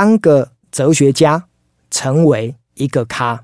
当个哲学家，成为一个咖。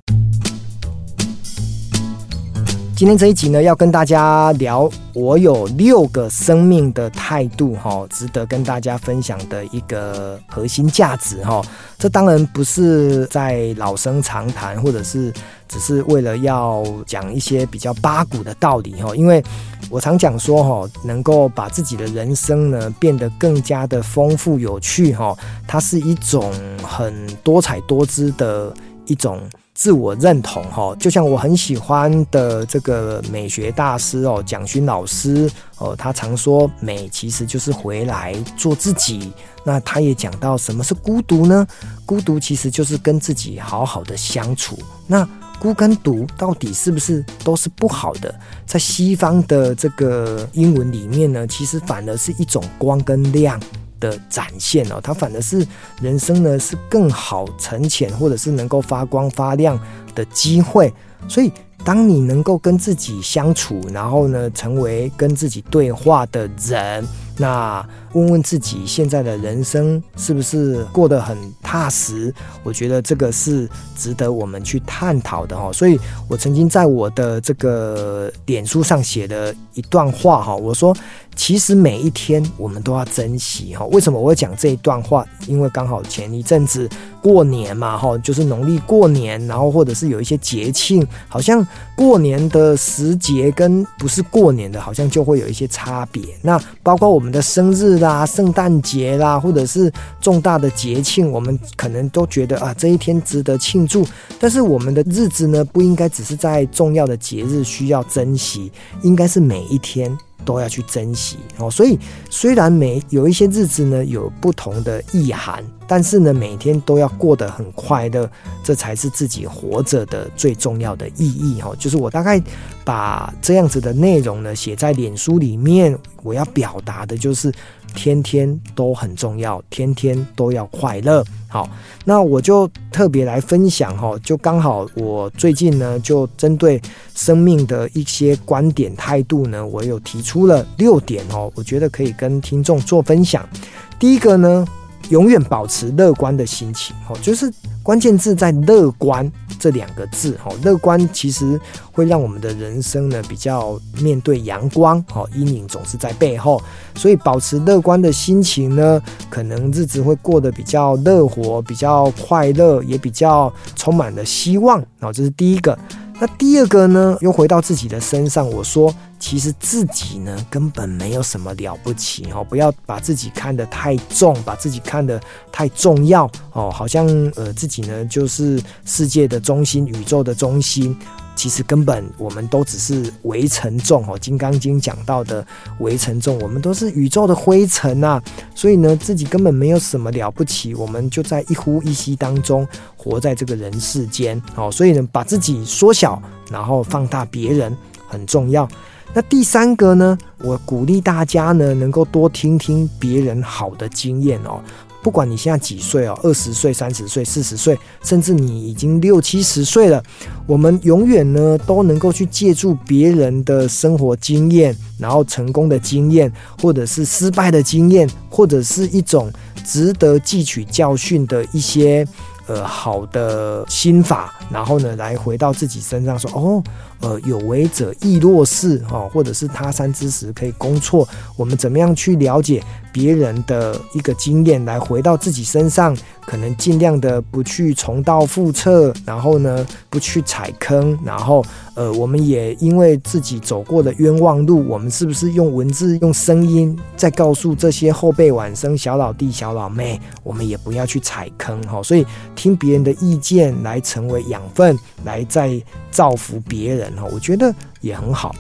今天这一集呢，要跟大家聊，我有六个生命的态度，哈，值得跟大家分享的一个核心价值，哈。这当然不是在老生常谈，或者是只是为了要讲一些比较八股的道理，哈。因为我常讲说，哈，能够把自己的人生呢变得更加的丰富有趣，哈，它是一种很多彩多姿的一种。自我认同哈，就像我很喜欢的这个美学大师哦，蒋勋老师哦，他常说美其实就是回来做自己。那他也讲到什么是孤独呢？孤独其实就是跟自己好好的相处。那孤跟独到底是不是都是不好的？在西方的这个英文里面呢，其实反而是一种光跟亮。的展现哦，它反而是人生呢是更好沉潜，或者是能够发光发亮的机会。所以，当你能够跟自己相处，然后呢，成为跟自己对话的人，那问问自己现在的人生是不是过得很踏实？我觉得这个是值得我们去探讨的哈。所以我曾经在我的这个脸书上写了一段话哈，我说。其实每一天我们都要珍惜哈。为什么我会讲这一段话？因为刚好前一阵子过年嘛哈，就是农历过年，然后或者是有一些节庆，好像过年的时节跟不是过年的，好像就会有一些差别。那包括我们的生日啦、圣诞节啦，或者是重大的节庆，我们可能都觉得啊，这一天值得庆祝。但是我们的日子呢，不应该只是在重要的节日需要珍惜，应该是每一天。都要去珍惜。哦，所以虽然每有一些日子呢有不同的意涵，但是呢每天都要过得很快乐，这才是自己活着的最重要的意义哦。就是我大概把这样子的内容呢写在脸书里面，我要表达的就是。天天都很重要，天天都要快乐。好，那我就特别来分享哈，就刚好我最近呢，就针对生命的一些观点态度呢，我有提出了六点哦，我觉得可以跟听众做分享。第一个呢，永远保持乐观的心情，哦，就是关键字在乐观这两个字，哦，乐观其实会让我们的人生呢比较面对阳光，哦，阴影总是在背后，所以保持乐观的心情呢，可能日子会过得比较乐活，比较快乐，也比较充满了希望，哦，这是第一个。那第二个呢，又回到自己的身上。我说，其实自己呢根本没有什么了不起哦，不要把自己看得太重，把自己看得太重要哦，好像呃自己呢就是世界的中心，宇宙的中心。其实根本我们都只是微尘众哦，《金刚经》讲到的微尘众，我们都是宇宙的灰尘呐。所以呢，自己根本没有什么了不起，我们就在一呼一吸当中活在这个人世间哦。所以呢，把自己缩小，然后放大别人很重要。那第三个呢，我鼓励大家呢，能够多听听别人好的经验哦。不管你现在几岁哦，二十岁、三十岁、四十岁，甚至你已经六七十岁了，我们永远呢都能够去借助别人的生活经验，然后成功的经验，或者是失败的经验，或者是一种值得汲取教训的一些呃好的心法，然后呢来回到自己身上说哦。呃，有为者亦若是哈，或者是他山之石可以攻错。我们怎么样去了解别人的一个经验，来回到自己身上，可能尽量的不去重蹈覆辙，然后呢，不去踩坑，然后呃，我们也因为自己走过的冤枉路，我们是不是用文字、用声音在告诉这些后辈晚生小老弟、小老妹，我们也不要去踩坑哈。所以听别人的意见来成为养分，来再造福别人。那我觉得也很好。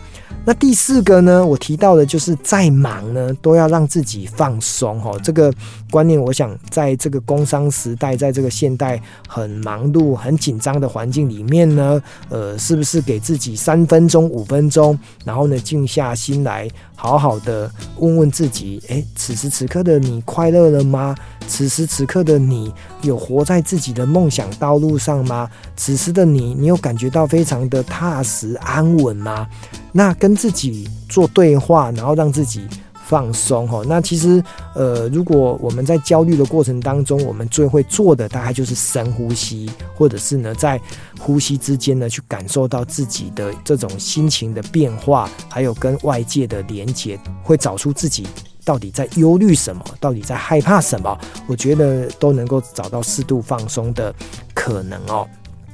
那第四个呢，我提到的就是再忙呢，都要让自己放松。哈，这个观念，我想在这个工商时代，在这个现代很忙碌、很紧张的环境里面呢，呃，是不是给自己三分钟、五分钟，然后呢，静下心来，好好的问问自己：诶，此时此刻的你快乐了吗？此时此刻的你有活在自己的梦想道路上吗？此时的你，你有感觉到非常的踏实安稳吗？那跟自己做对话，然后让自己放松哈。那其实呃，如果我们在焦虑的过程当中，我们最会做的大概就是深呼吸，或者是呢，在呼吸之间呢，去感受到自己的这种心情的变化，还有跟外界的连接，会找出自己到底在忧虑什么，到底在害怕什么。我觉得都能够找到适度放松的可能哦。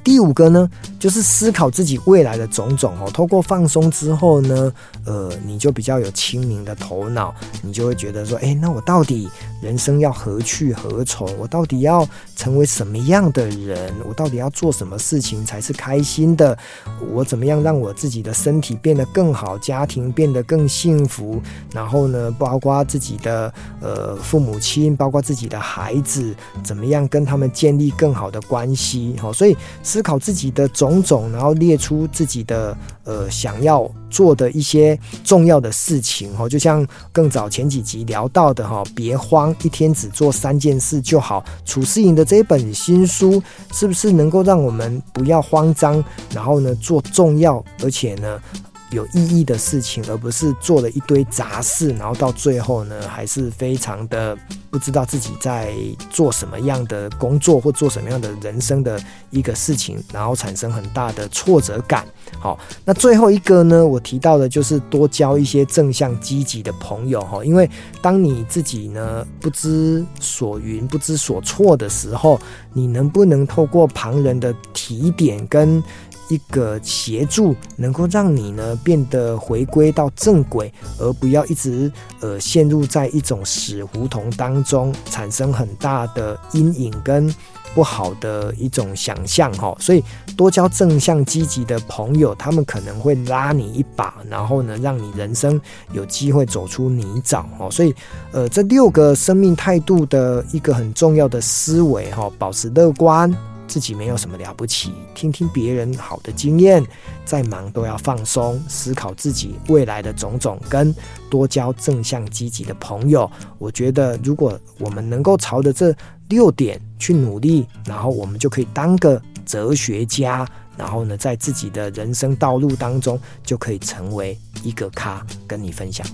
第五个呢，就是思考自己未来的种种哦。透过放松之后呢，呃，你就比较有清明的头脑，你就会觉得说，哎，那我到底人生要何去何从？我到底要成为什么样的人？我到底要做什么事情才是开心的？我怎么样让我自己的身体变得更好，家庭变得更幸福？然后呢，包括自己的呃父母亲，包括自己的孩子，怎么样跟他们建立更好的关系？好，所以。思考自己的种种，然后列出自己的呃想要做的一些重要的事情哈，就像更早前几集聊到的哈，别慌，一天只做三件事就好。楚世颖的这一本新书，是不是能够让我们不要慌张，然后呢做重要而且呢有意义的事情，而不是做了一堆杂事，然后到最后呢，还是非常的不知道自己在做什么样的工作或做什么样的人生的一个事情，然后产生很大的挫折感。好，那最后一个呢，我提到的就是多交一些正向积极的朋友哈，因为当你自己呢不知所云、不知所措的时候，你能不能透过旁人的提点跟一个协助能够让你呢变得回归到正轨，而不要一直呃陷入在一种死胡同当中，产生很大的阴影跟不好的一种想象哈。所以多交正向积极的朋友，他们可能会拉你一把，然后呢让你人生有机会走出泥沼哦。所以呃这六个生命态度的一个很重要的思维哈，保持乐观。自己没有什么了不起，听听别人好的经验，再忙都要放松，思考自己未来的种种，跟多交正向积极的朋友。我觉得，如果我们能够朝着这六点去努力，然后我们就可以当个哲学家，然后呢，在自己的人生道路当中就可以成为一个咖，跟你分享。